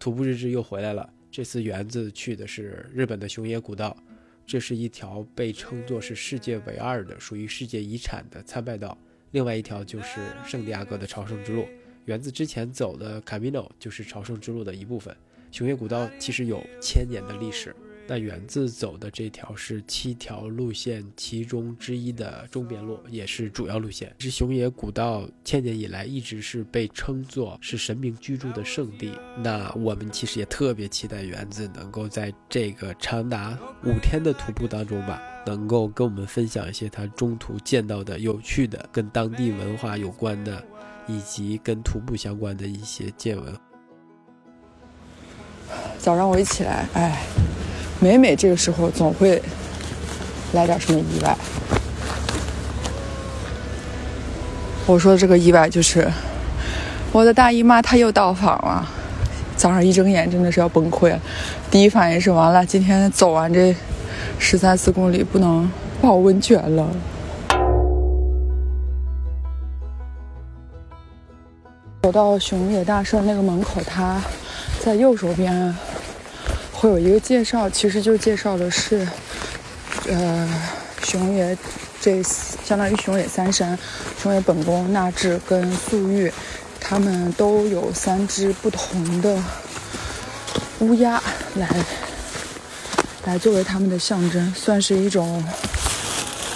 徒步日志又回来了。这次园子去的是日本的熊野古道，这是一条被称作是世界唯二的、属于世界遗产的参拜道。另外一条就是圣地亚哥的朝圣之路。园子之前走的 Camino 就是朝圣之路的一部分。熊野古道其实有千年的历史。那园子走的这条是七条路线其中之一的中边路，也是主要路线。是熊野古道千年以来一直是被称作是神明居住的圣地。那我们其实也特别期待园子能够在这个长达五天的徒步当中吧，能够跟我们分享一些他中途见到的有趣的、跟当地文化有关的，以及跟徒步相关的一些见闻。早上我一起来，哎。每每这个时候，总会来点什么意外。我说的这个意外就是，我的大姨妈她又到访了。早上一睁眼，真的是要崩溃了。第一反应是完了，今天走完这十三四公里，不能泡温泉了。走到熊野大社那个门口，它在右手边。会有一个介绍，其实就介绍的是，呃，熊野这相当于熊野三山，熊野本宫、纳智跟素玉，他们都有三只不同的乌鸦来来作为他们的象征，算是一种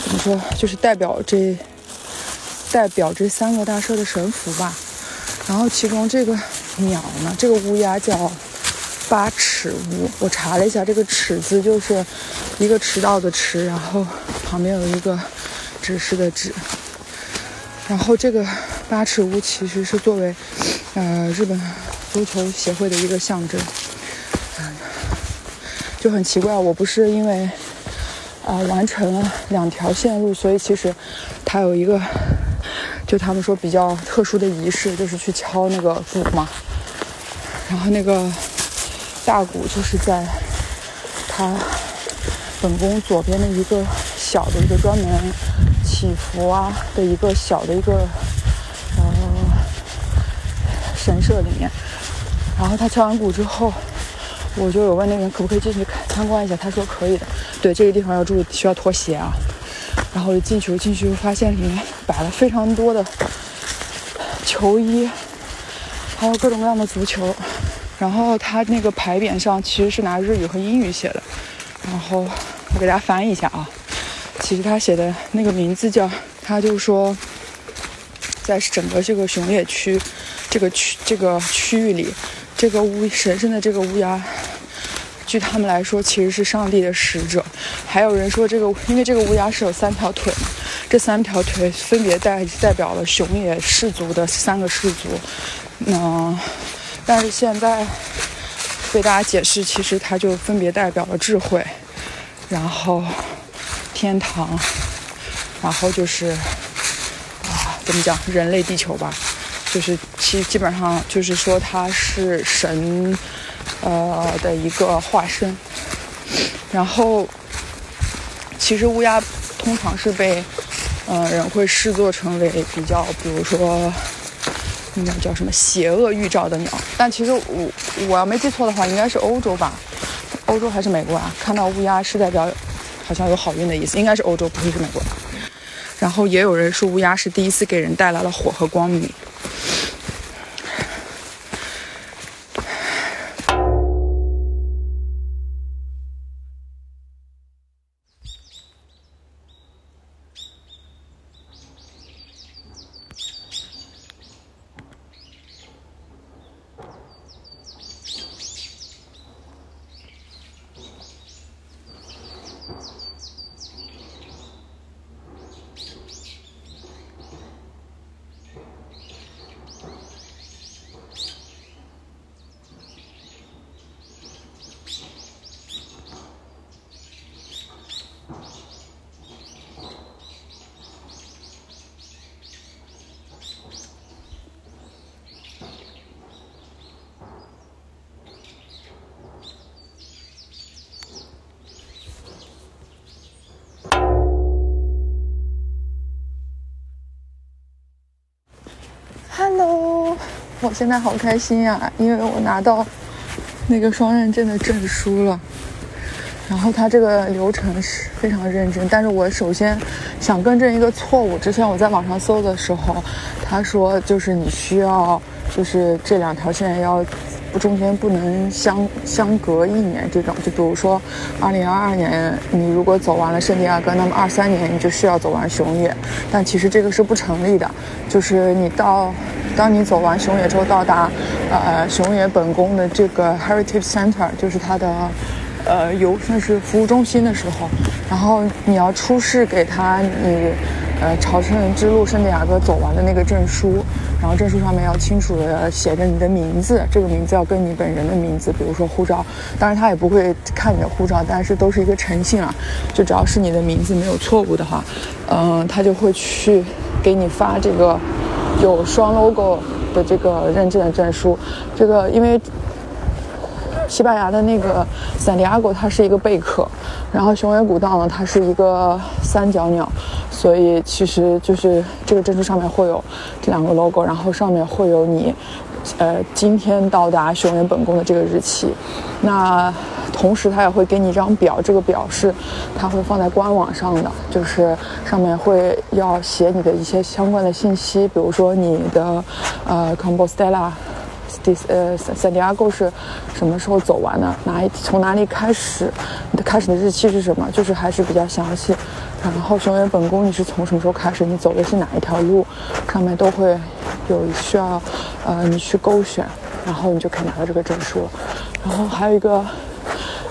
怎么说，就是代表这代表这三个大社的神符吧。然后其中这个鸟呢，这个乌鸦叫。八尺屋，我查了一下，这个“尺”字就是一个迟到的“迟”，然后旁边有一个指示的“指”。然后这个八尺屋其实是作为呃日本足球协会的一个象征，就很奇怪。我不是因为啊完成了两条线路，所以其实它有一个就他们说比较特殊的仪式，就是去敲那个鼓嘛，然后那个。大鼓就是在他本宫左边的一个小的一个专门祈福啊的一个小的一个呃神社里面。然后他敲完鼓之后，我就有问那个人可不可以进去看参观一下，他说可以的。对这个地方要注意，需要脱鞋啊。然后就进去，进去发现里面摆了非常多的球衣，还有各种各样的足球。然后他那个牌匾上其实是拿日语和英语写的，然后我给大家翻译一下啊。其实他写的那个名字叫，他就说，在整个这个熊野区这个区这个区域里，这个乌神圣的这个乌鸦，据他们来说其实是上帝的使者。还有人说这个，因为这个乌鸦是有三条腿，这三条腿分别代代表了熊野氏族的三个氏族，嗯。但是现在被大家解释，其实它就分别代表了智慧，然后天堂，然后就是啊，怎么讲，人类地球吧，就是其基本上就是说它是神呃的一个化身。然后其实乌鸦通常是被呃人会视作成为比较，比如说。那叫什么邪恶预兆的鸟？但其实我我要没记错的话，应该是欧洲吧，欧洲还是美国啊？看到乌鸦是代表好像有好运的意思，应该是欧洲，不会是美国。然后也有人说乌鸦是第一次给人带来了火和光明。我现在好开心呀，因为我拿到那个双认证的证书了。然后他这个流程是非常认真，但是我首先想更正一个错误。之前我在网上搜的时候，他说就是你需要，就是这两条线要中间不能相相隔一年这种。就比如说，二零二二年你如果走完了圣地亚哥，那么二三年你就需要走完熊野。但其实这个是不成立的，就是你到当你走完熊野之后，到达呃熊野本宫的这个 Heritage Center，就是它的。呃，游算是服务中心的时候，然后你要出示给他你，呃，朝圣之路圣地亚哥走完的那个证书，然后证书上面要清楚的写着你的名字，这个名字要跟你本人的名字，比如说护照，当然他也不会看你的护照，但是都是一个诚信啊，就只要是你的名字没有错误的话，嗯，他就会去给你发这个有双 logo 的这个认证的证书，这个因为。西班牙的那个圣地亚哥，它是一个贝壳，然后雄伟古道呢，它是一个三角鸟，所以其实就是这个证书上面会有这两个 logo，然后上面会有你，呃，今天到达雄远本宫的这个日期。那同时，它也会给你一张表，这个表是它会放在官网上的，就是上面会要写你的一些相关的信息，比如说你的呃 Compostela。第呃，圣地亚哥是什么时候走完的？哪一从哪里开始？你的开始的日期是什么？就是还是比较详细。然后熊原本宫你是从什么时候开始？你走的是哪一条路？上面都会有需要呃你去勾选，然后你就可以拿到这个证书了。然后还有一个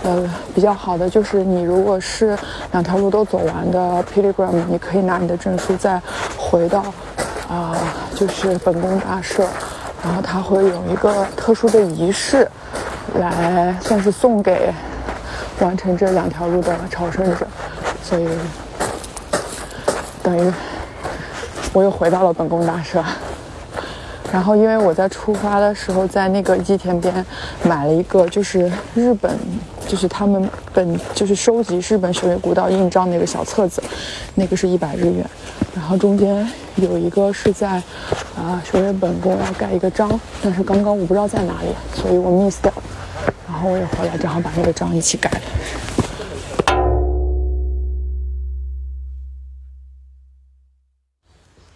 呃比较好的就是你如果是两条路都走完的 pilgrim，你可以拿你的证书再回到啊就是本宫大社。然后他会有一个特殊的仪式，来算是送给完成这两条路的朝圣者，所以等于我又回到了本宫大社。然后因为我在出发的时候在那个吉田边买了一个，就是日本，就是他们本就是收集日本狩猎古道印章那个小册子，那个是一百日元。然后中间有一个是在啊学院本宫要盖一个章，但是刚刚我不知道在哪里，所以我 miss 掉。然后我也回来正好把那个章一起盖了。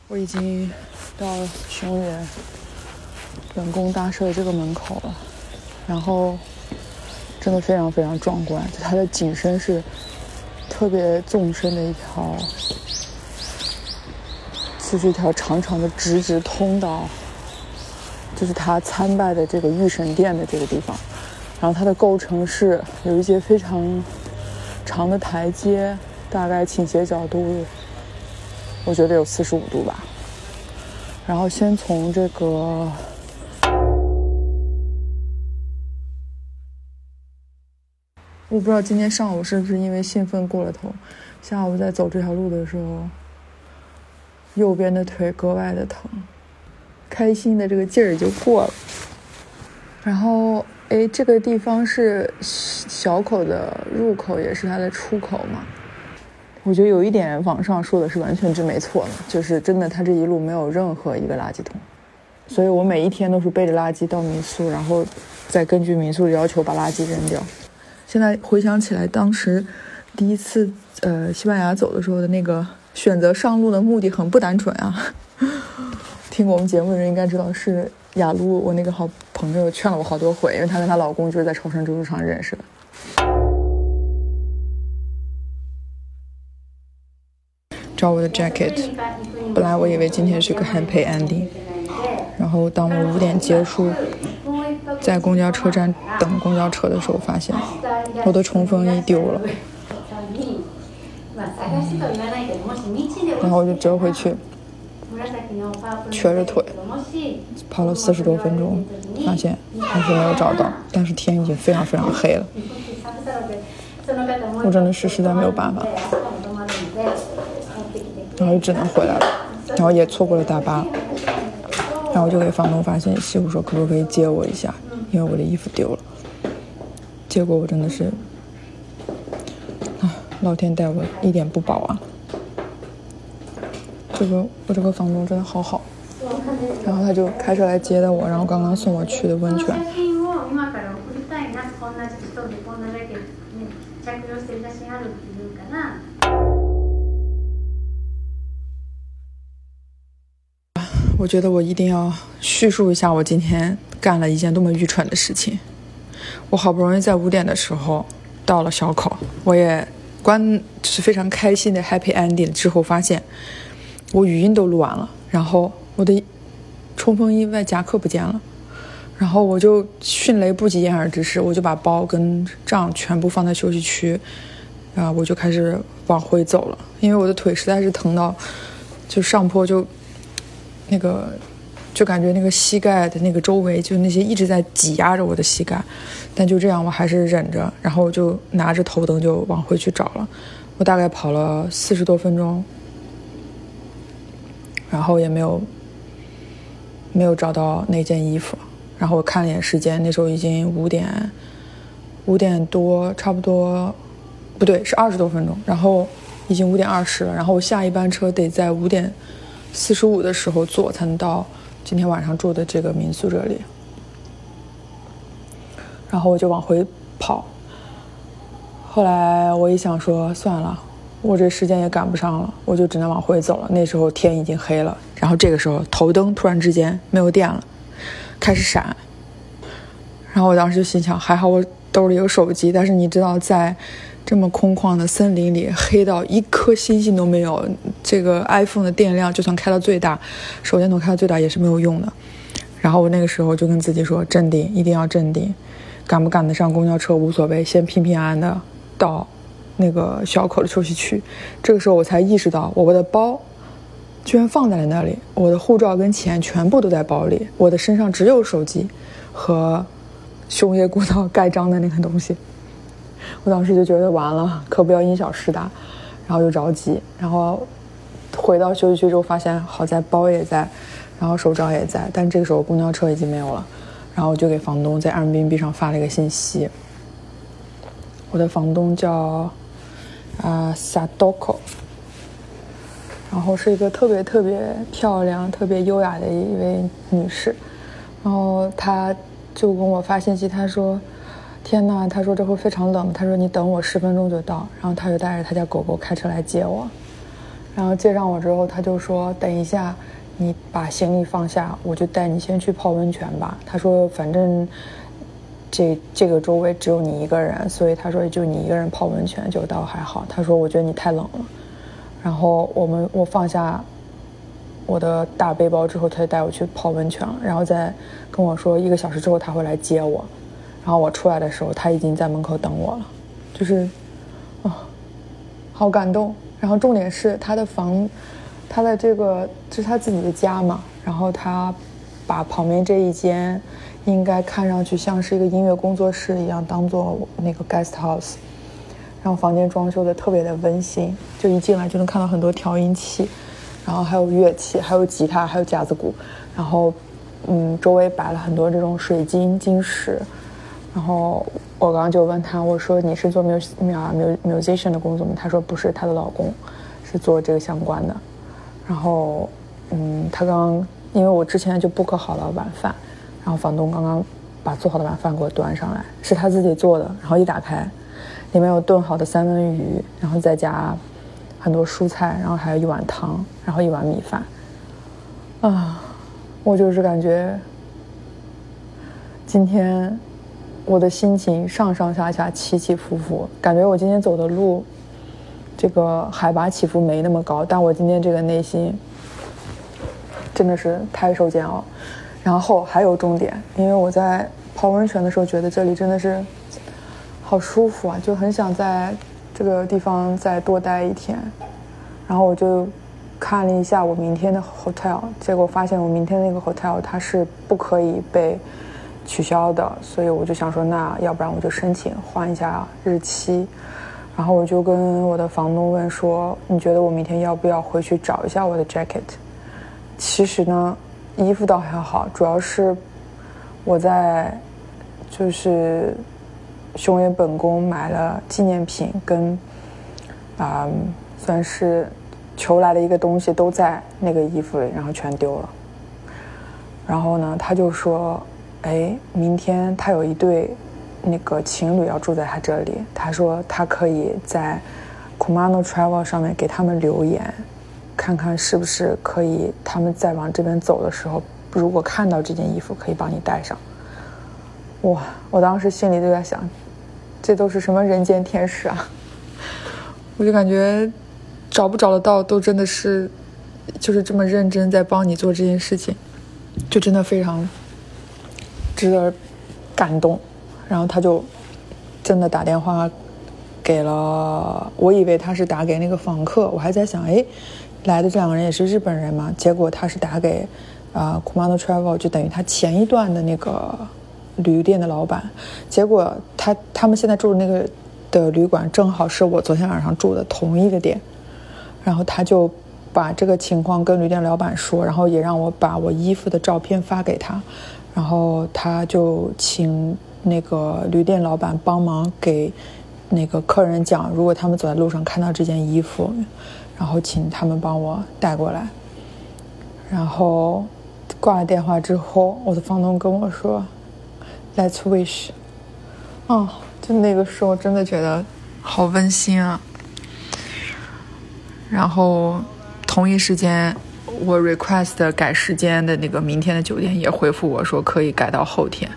我已经到熊原本宫大社的这个门口了，然后真的非常非常壮观，它的景深是特别纵深的一条。就是一条长长的直直通道，就是他参拜的这个御神殿的这个地方。然后它的构成是有一些非常长的台阶，大概倾斜角度，我觉得有四十五度吧。然后先从这个，我不知道今天上午是不是因为兴奋过了头，下午在走这条路的时候。右边的腿格外的疼，开心的这个劲儿就过了。然后，哎，这个地方是小口的入口，也是它的出口嘛？我觉得有一点网上说的是完全是没错的，就是真的，它这一路没有任何一个垃圾桶，所以我每一天都是背着垃圾到民宿，然后再根据民宿的要求把垃圾扔掉。现在回想起来，当时第一次呃西班牙走的时候的那个。选择上路的目的很不单纯啊！听过我们节目的人应该知道，是雅露，我那个好朋友劝了我好多回，因为她跟她老公就是在朝圣之路上认识的。找我的 jacket，本来我以为今天是个 happy ending，然后当我五点结束，在公交车站等公交车的时候，发现我的冲锋衣丢了。然后我就折回去，瘸着腿跑了四十多分钟，发现还是没有找到。但是天已经非常非常黑了，我真的是实在没有办法，然后就只能回来了。然后也错过了大巴，然后我就给房东发信息，我说可不可以接我一下，因为我的衣服丢了结果我真的是啊老天待我一点不薄啊。这个我这个房东真的好好然后他就开车来接的我然后刚刚送我去的温泉。我觉得我一定要叙述一下我今天干了一件多么愚蠢的事情。我好不容易在五点的时候到了小口，我也关就是非常开心的 happy ending 之后，发现我语音都录完了，然后我的冲锋衣外夹克不见了，然后我就迅雷不及掩耳之势，我就把包跟账全部放在休息区，啊，我就开始往回走了，因为我的腿实在是疼到，就上坡就。那个，就感觉那个膝盖的那个周围，就那些一直在挤压着我的膝盖，但就这样，我还是忍着，然后我就拿着头灯就往回去找了。我大概跑了四十多分钟，然后也没有没有找到那件衣服。然后我看了一眼时间，那时候已经五点五点多，差不多不对，是二十多分钟。然后已经五点二十了，然后我下一班车得在五点。四十五的时候坐才能到今天晚上住的这个民宿这里，然后我就往回跑。后来我一想说算了，我这时间也赶不上了，我就只能往回走了。那时候天已经黑了，然后这个时候头灯突然之间没有电了，开始闪。然后我当时就心想，还好我兜里有手机，但是你知道在。这么空旷的森林里，黑到一颗星星都没有。这个 iPhone 的电量就算开到最大，手电筒开到最大也是没有用的。然后我那个时候就跟自己说：镇定，一定要镇定。赶不赶得上公交车无所谓，先平平安安的到那个小口的休息区。这个时候我才意识到，我的包居然放在了那里，我的护照跟钱全部都在包里，我的身上只有手机和熊野古道盖章的那个东西。我当时就觉得完了，可不要因小失大，然后又着急，然后回到休息区之后，发现好在包也在，然后手杖也在，但这个时候公交车已经没有了，然后我就给房东在 Airbnb 上发了一个信息。我的房东叫啊 Sadoko，然后是一个特别特别漂亮、特别优雅的一位女士，然后她就跟我发信息，她说。天呐，他说这会非常冷。他说你等我十分钟就到。然后他就带着他家狗狗开车来接我。然后接上我之后，他就说等一下，你把行李放下，我就带你先去泡温泉吧。他说反正这这个周围只有你一个人，所以他说就你一个人泡温泉就倒还好。他说我觉得你太冷了。然后我们我放下我的大背包之后，他就带我去泡温泉了。然后再跟我说一个小时之后他会来接我。然后我出来的时候，他已经在门口等我了，就是，啊，好感动。然后重点是他的房，他的这个这是他自己的家嘛。然后他把旁边这一间，应该看上去像是一个音乐工作室一样，当做那个 guest house。然后房间装修的特别的温馨，就一进来就能看到很多调音器，然后还有乐器，还有吉他，还有架子鼓。然后，嗯，周围摆了很多这种水晶晶石。然后我刚刚就问他，我说你是做 mus mus musician 的工作吗？他说不是，他的老公是做这个相关的。然后，嗯，他刚因为我之前就 book 好了晚饭，然后房东刚刚把做好的晚饭给我端上来，是他自己做的。然后一打开，里面有炖好的三文鱼，然后再加很多蔬菜，然后还有一碗汤，然后一碗米饭。啊，我就是感觉今天。我的心情上上下下起起伏伏，感觉我今天走的路，这个海拔起伏没那么高，但我今天这个内心真的是太受煎熬。然后还有重点，因为我在泡温泉的时候觉得这里真的是好舒服啊，就很想在这个地方再多待一天。然后我就看了一下我明天的 hotel，结果发现我明天那个 hotel 它是不可以被。取消的，所以我就想说，那要不然我就申请换一下日期。然后我就跟我的房东问说：“你觉得我明天要不要回去找一下我的 jacket？” 其实呢，衣服倒还好，主要是我在就是熊野本宫买了纪念品跟啊，算是求来的一个东西都在那个衣服里，然后全丢了。然后呢，他就说。哎，明天他有一对那个情侣要住在他这里，他说他可以在 Kumano Travel 上面给他们留言，看看是不是可以，他们在往这边走的时候，如果看到这件衣服，可以帮你带上。哇！我当时心里就在想，这都是什么人间天使啊！我就感觉找不找得到，都真的是就是这么认真在帮你做这件事情，就真的非常值得感动。然后他就真的打电话给了，我以为他是打给那个访客，我还在想，哎，来的这两个人也是日本人嘛？结果他是打给啊 Kumano Travel，就等于他前一段的那个。旅店的老板，结果他他们现在住的那个的旅馆正好是我昨天晚上住的同一个店，然后他就把这个情况跟旅店老板说，然后也让我把我衣服的照片发给他，然后他就请那个旅店老板帮忙给那个客人讲，如果他们走在路上看到这件衣服，然后请他们帮我带过来。然后挂了电话之后，我的房东跟我说。Let's wish，哦，就那个时候真的觉得好温馨啊。然后同一时间，我 request 改时间的那个明天的酒店也回复我说可以改到后天，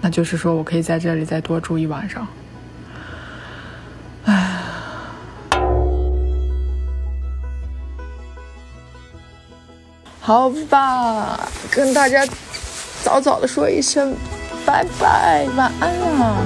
那就是说我可以在这里再多住一晚上。好吧，跟大家早早的说一声，拜拜，晚安了。